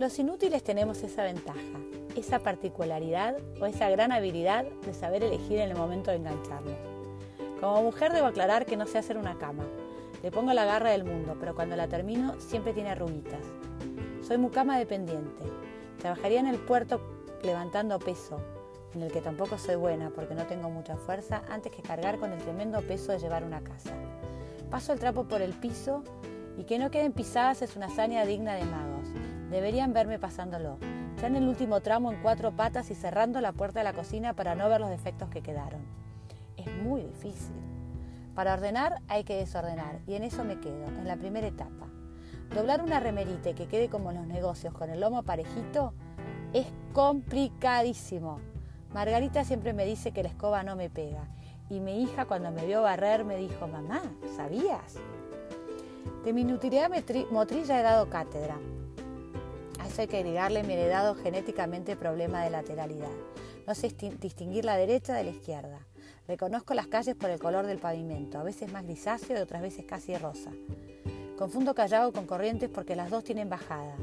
Los inútiles tenemos esa ventaja, esa particularidad o esa gran habilidad de saber elegir en el momento de engancharnos. Como mujer debo aclarar que no sé hacer una cama. Le pongo la garra del mundo, pero cuando la termino siempre tiene arruguitas. Soy mucama dependiente. Trabajaría en el puerto levantando peso, en el que tampoco soy buena porque no tengo mucha fuerza, antes que cargar con el tremendo peso de llevar una casa. Paso el trapo por el piso y que no queden pisadas es una hazaña digna de magos. Deberían verme pasándolo, ya en el último tramo en cuatro patas y cerrando la puerta de la cocina para no ver los defectos que quedaron. Es muy difícil. Para ordenar hay que desordenar y en eso me quedo, en la primera etapa. Doblar una remerita que quede como en los negocios con el lomo parejito es complicadísimo. Margarita siempre me dice que la escoba no me pega y mi hija cuando me vio barrer me dijo, mamá, ¿sabías? De mi inutilidad motriz ya he dado cátedra hay que agregarle mi heredado genéticamente problema de lateralidad. No sé distinguir la derecha de la izquierda. Reconozco las calles por el color del pavimento, a veces más grisáceo y otras veces casi rosa. Confundo Callao con Corrientes porque las dos tienen bajada.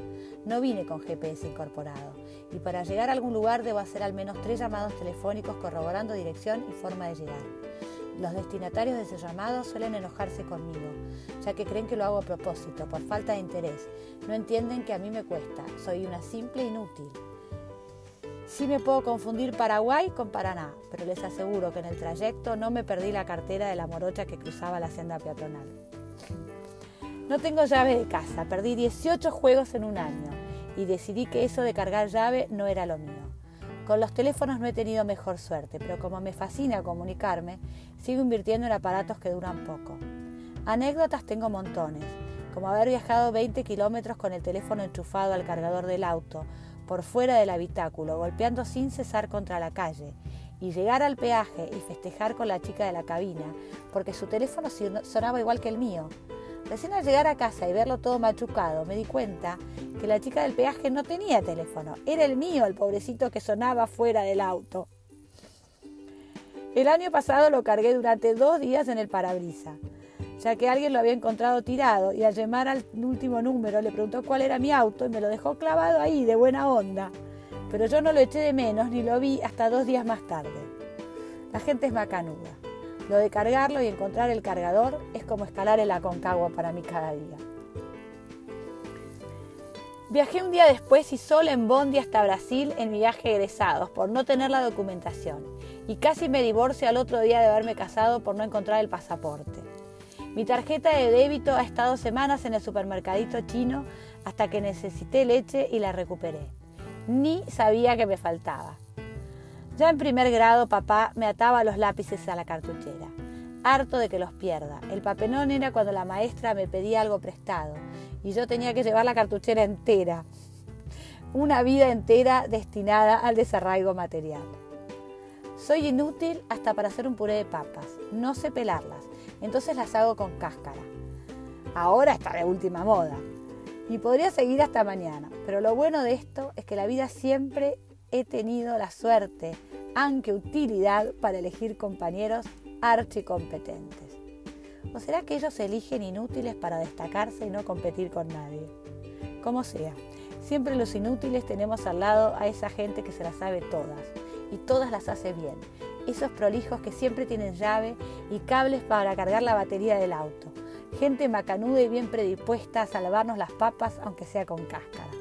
No vine con GPS incorporado y para llegar a algún lugar debo hacer al menos tres llamados telefónicos corroborando dirección y forma de llegar. Los destinatarios de ese llamado suelen enojarse conmigo, ya que creen que lo hago a propósito, por falta de interés. No entienden que a mí me cuesta, soy una simple inútil. Sí me puedo confundir Paraguay con Paraná, pero les aseguro que en el trayecto no me perdí la cartera de la morocha que cruzaba la senda peatonal. No tengo llave de casa, perdí 18 juegos en un año y decidí que eso de cargar llave no era lo mío. Con los teléfonos no he tenido mejor suerte, pero como me fascina comunicarme, sigo invirtiendo en aparatos que duran poco. Anécdotas tengo montones, como haber viajado 20 kilómetros con el teléfono enchufado al cargador del auto, por fuera del habitáculo, golpeando sin cesar contra la calle, y llegar al peaje y festejar con la chica de la cabina, porque su teléfono sonaba igual que el mío. Recién al llegar a casa y verlo todo machucado, me di cuenta que la chica del peaje no tenía teléfono, era el mío, el pobrecito que sonaba fuera del auto. El año pasado lo cargué durante dos días en el parabrisa, ya que alguien lo había encontrado tirado y al llamar al último número le preguntó cuál era mi auto y me lo dejó clavado ahí de buena onda. Pero yo no lo eché de menos ni lo vi hasta dos días más tarde. La gente es macanuda. Lo de cargarlo y encontrar el cargador es como escalar el Aconcagua para mí cada día. Viajé un día después y sola en Bondi hasta Brasil en mi viaje egresados por no tener la documentación y casi me divorcio al otro día de haberme casado por no encontrar el pasaporte. Mi tarjeta de débito ha estado semanas en el supermercadito chino hasta que necesité leche y la recuperé. Ni sabía que me faltaba. Ya en primer grado papá me ataba los lápices a la cartuchera, harto de que los pierda. El papelón era cuando la maestra me pedía algo prestado y yo tenía que llevar la cartuchera entera. Una vida entera destinada al desarraigo material. Soy inútil hasta para hacer un puré de papas. No sé pelarlas, entonces las hago con cáscara. Ahora está de última moda. Y podría seguir hasta mañana, pero lo bueno de esto es que la vida siempre he tenido la suerte, aunque utilidad, para elegir compañeros archicompetentes. ¿O será que ellos eligen inútiles para destacarse y no competir con nadie? Como sea, siempre los inútiles tenemos al lado a esa gente que se las sabe todas y todas las hace bien. Esos prolijos que siempre tienen llave y cables para cargar la batería del auto. Gente macanuda y bien predispuesta a salvarnos las papas aunque sea con cáscara.